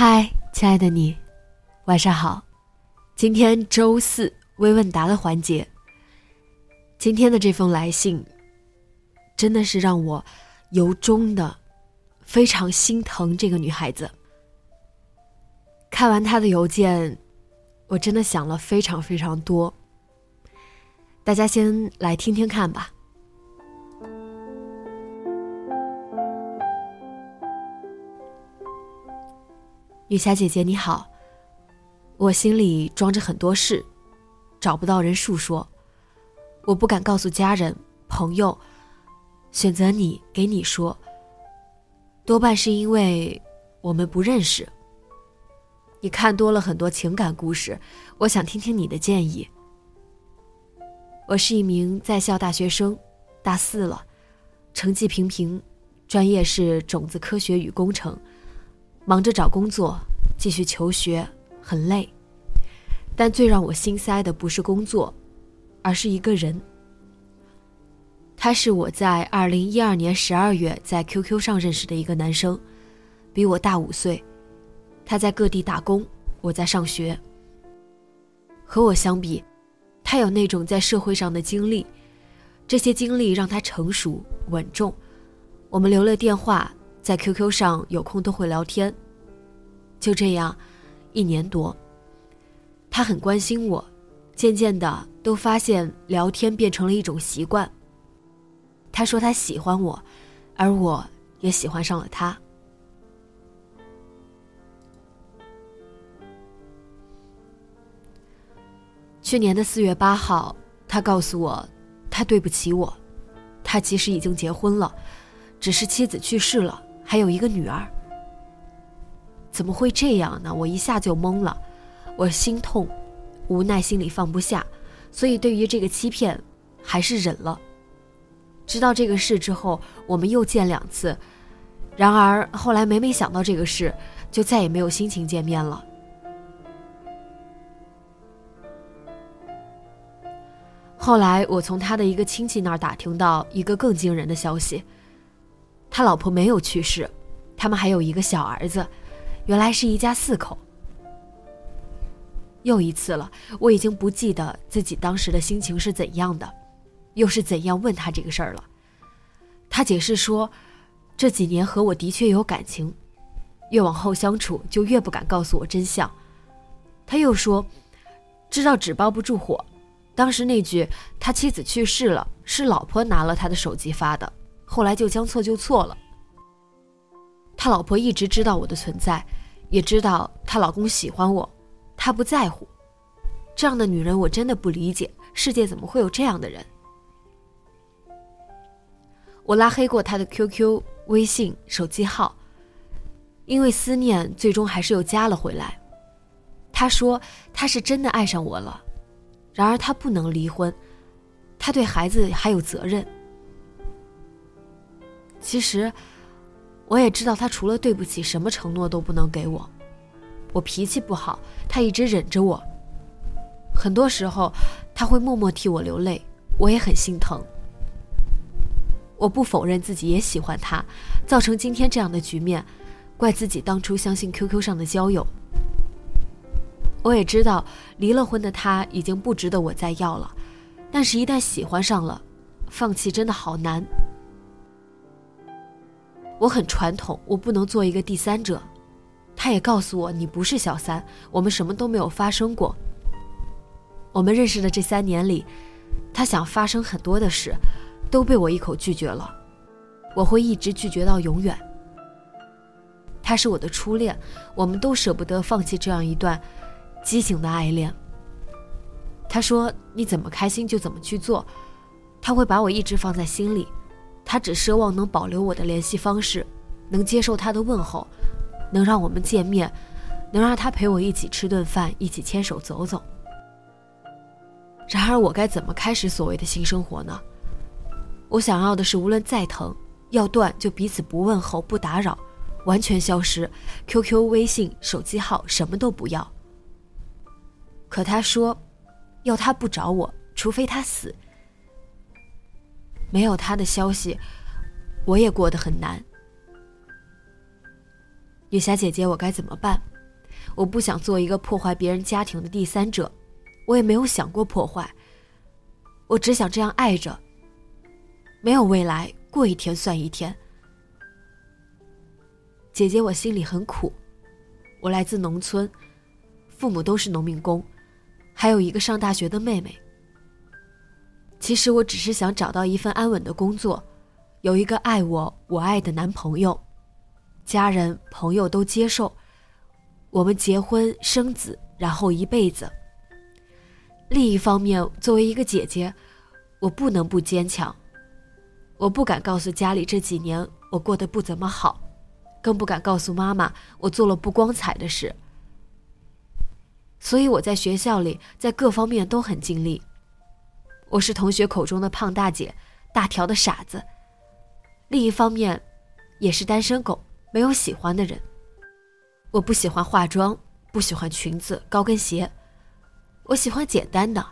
嗨，亲爱的你，晚上好。今天周四微问答的环节。今天的这封来信，真的是让我由衷的非常心疼这个女孩子。看完她的邮件，我真的想了非常非常多。大家先来听听看吧。雨霞姐姐你好，我心里装着很多事，找不到人诉说，我不敢告诉家人朋友，选择你给你说，多半是因为我们不认识。你看多了很多情感故事，我想听听你的建议。我是一名在校大学生，大四了，成绩平平，专业是种子科学与工程。忙着找工作，继续求学，很累。但最让我心塞的不是工作，而是一个人。他是我在二零一二年十二月在 QQ 上认识的一个男生，比我大五岁。他在各地打工，我在上学。和我相比，他有那种在社会上的经历，这些经历让他成熟稳重。我们留了电话。在 QQ 上有空都会聊天。就这样，一年多，他很关心我，渐渐的都发现聊天变成了一种习惯。他说他喜欢我，而我也喜欢上了他。去年的四月八号，他告诉我，他对不起我，他其实已经结婚了，只是妻子去世了。还有一个女儿，怎么会这样呢？我一下就懵了，我心痛，无奈心里放不下，所以对于这个欺骗，还是忍了。知道这个事之后，我们又见两次，然而后来每每想到这个事，就再也没有心情见面了。后来我从他的一个亲戚那儿打听到一个更惊人的消息。他老婆没有去世，他们还有一个小儿子，原来是一家四口。又一次了，我已经不记得自己当时的心情是怎样的，又是怎样问他这个事儿了。他解释说，这几年和我的确有感情，越往后相处就越不敢告诉我真相。他又说，知道纸包不住火，当时那句他妻子去世了，是老婆拿了他的手机发的。后来就将错就错了。他老婆一直知道我的存在，也知道她老公喜欢我，她不在乎。这样的女人我真的不理解，世界怎么会有这样的人？我拉黑过他的 QQ、微信、手机号，因为思念，最终还是又加了回来。他说他是真的爱上我了，然而他不能离婚，他对孩子还有责任。其实，我也知道他除了对不起，什么承诺都不能给我。我脾气不好，他一直忍着我。很多时候，他会默默替我流泪，我也很心疼。我不否认自己也喜欢他，造成今天这样的局面，怪自己当初相信 QQ 上的交友。我也知道离了婚的他已经不值得我再要了，但是，一旦喜欢上了，放弃真的好难。我很传统，我不能做一个第三者。他也告诉我，你不是小三，我们什么都没有发生过。我们认识的这三年里，他想发生很多的事，都被我一口拒绝了。我会一直拒绝到永远。他是我的初恋，我们都舍不得放弃这样一段畸形的爱恋。他说：“你怎么开心就怎么去做。”他会把我一直放在心里，他只奢望能保留我的联系方式，能接受他的问候，能让我们见面，能让他陪我一起吃顿饭，一起牵手走走。然而，我该怎么开始所谓的新生活呢？我想要的是，无论再疼，要断就彼此不问候、不打扰，完全消失，QQ、微信、手机号什么都不要。可他说，要他不找我，除非他死。没有他的消息，我也过得很难。雨霞姐姐，我该怎么办？我不想做一个破坏别人家庭的第三者，我也没有想过破坏。我只想这样爱着。没有未来，过一天算一天。姐姐，我心里很苦。我来自农村，父母都是农民工，还有一个上大学的妹妹。其实我只是想找到一份安稳的工作，有一个爱我、我爱的男朋友，家人朋友都接受，我们结婚生子，然后一辈子。另一方面，作为一个姐姐，我不能不坚强，我不敢告诉家里这几年我过得不怎么好，更不敢告诉妈妈我做了不光彩的事。所以我在学校里，在各方面都很尽力。我是同学口中的胖大姐，大条的傻子。另一方面，也是单身狗，没有喜欢的人。我不喜欢化妆，不喜欢裙子、高跟鞋，我喜欢简单的。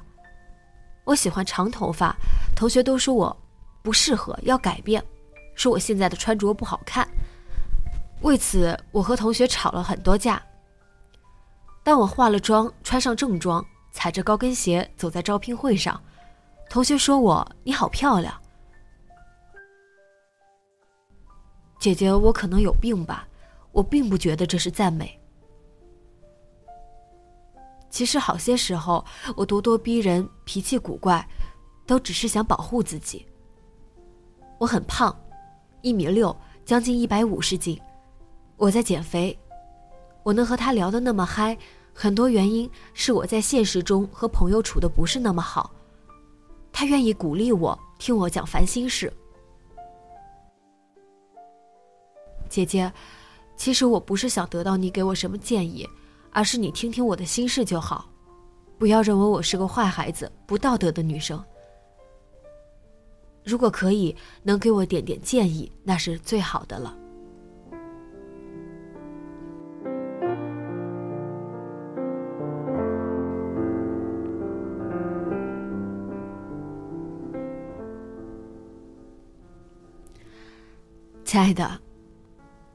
我喜欢长头发，同学都说我不适合，要改变，说我现在的穿着不好看。为此，我和同学吵了很多架。当我化了妆，穿上正装，踩着高跟鞋走在招聘会上。同学说我你好漂亮，姐姐，我可能有病吧？我并不觉得这是赞美。其实好些时候，我咄咄逼人、脾气古怪，都只是想保护自己。我很胖，一米六，将近一百五十斤，我在减肥。我能和他聊得那么嗨，很多原因是我在现实中和朋友处的不是那么好。他愿意鼓励我，听我讲烦心事。姐姐，其实我不是想得到你给我什么建议，而是你听听我的心事就好，不要认为我是个坏孩子、不道德的女生。如果可以，能给我点点建议，那是最好的了。亲爱的，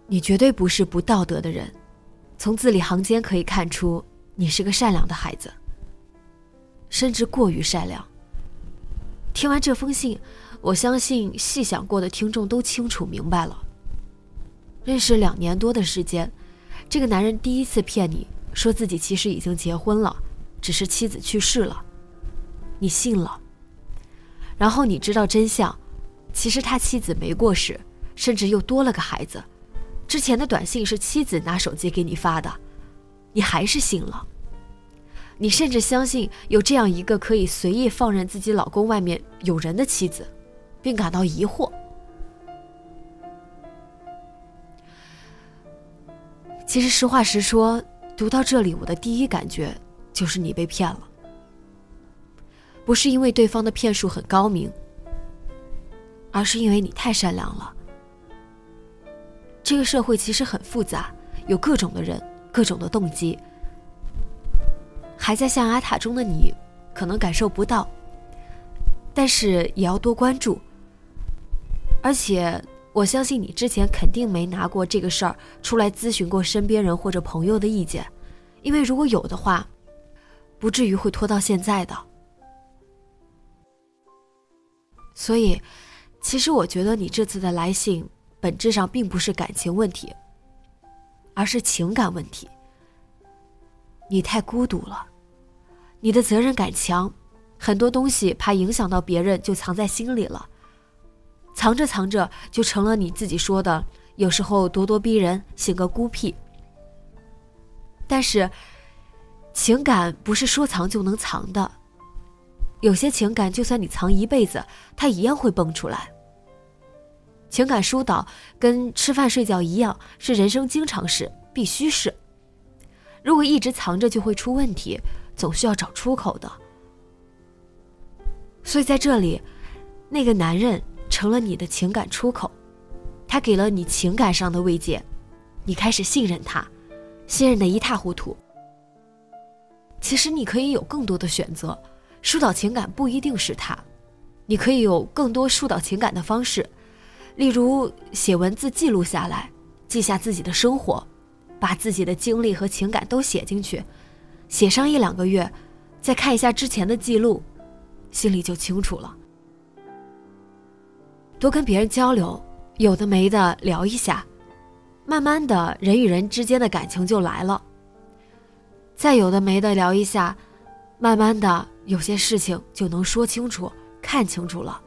你绝对不是不道德的人，从字里行间可以看出你是个善良的孩子，甚至过于善良。听完这封信，我相信细想过的听众都清楚明白了。认识两年多的时间，这个男人第一次骗你说自己其实已经结婚了，只是妻子去世了，你信了。然后你知道真相，其实他妻子没过世。甚至又多了个孩子，之前的短信是妻子拿手机给你发的，你还是信了。你甚至相信有这样一个可以随意放任自己老公外面有人的妻子，并感到疑惑。其实实话实说，读到这里，我的第一感觉就是你被骗了，不是因为对方的骗术很高明，而是因为你太善良了。这个社会其实很复杂，有各种的人，各种的动机。还在象牙塔中的你，可能感受不到，但是也要多关注。而且我相信你之前肯定没拿过这个事儿出来咨询过身边人或者朋友的意见，因为如果有的话，不至于会拖到现在的。所以，其实我觉得你这次的来信。本质上并不是感情问题，而是情感问题。你太孤独了，你的责任感强，很多东西怕影响到别人，就藏在心里了。藏着藏着，就成了你自己说的，有时候咄咄逼人，性格孤僻。但是，情感不是说藏就能藏的，有些情感就算你藏一辈子，它一样会蹦出来。情感疏导跟吃饭睡觉一样，是人生经常事，必须是。如果一直藏着，就会出问题，总需要找出口的。所以在这里，那个男人成了你的情感出口，他给了你情感上的慰藉，你开始信任他，信任的一塌糊涂。其实你可以有更多的选择，疏导情感不一定是他，你可以有更多疏导情感的方式。例如写文字记录下来，记下自己的生活，把自己的经历和情感都写进去，写上一两个月，再看一下之前的记录，心里就清楚了。多跟别人交流，有的没的聊一下，慢慢的人与人之间的感情就来了。再有的没的聊一下，慢慢的有些事情就能说清楚、看清楚了。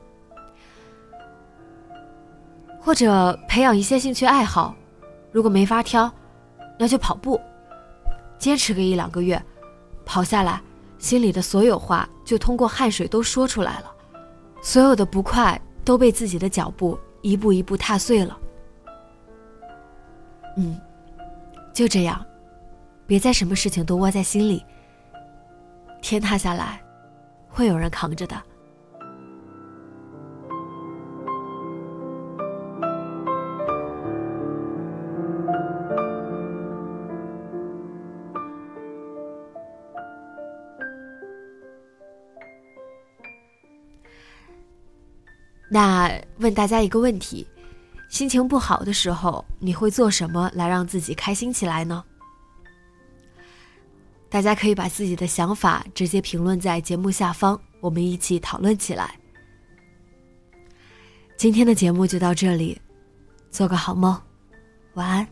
或者培养一些兴趣爱好，如果没法挑，那就跑步，坚持个一两个月，跑下来，心里的所有话就通过汗水都说出来了，所有的不快都被自己的脚步一步一步踏碎了。嗯，就这样，别再什么事情都窝在心里，天塌下来，会有人扛着的。那问大家一个问题：心情不好的时候，你会做什么来让自己开心起来呢？大家可以把自己的想法直接评论在节目下方，我们一起讨论起来。今天的节目就到这里，做个好梦，晚安。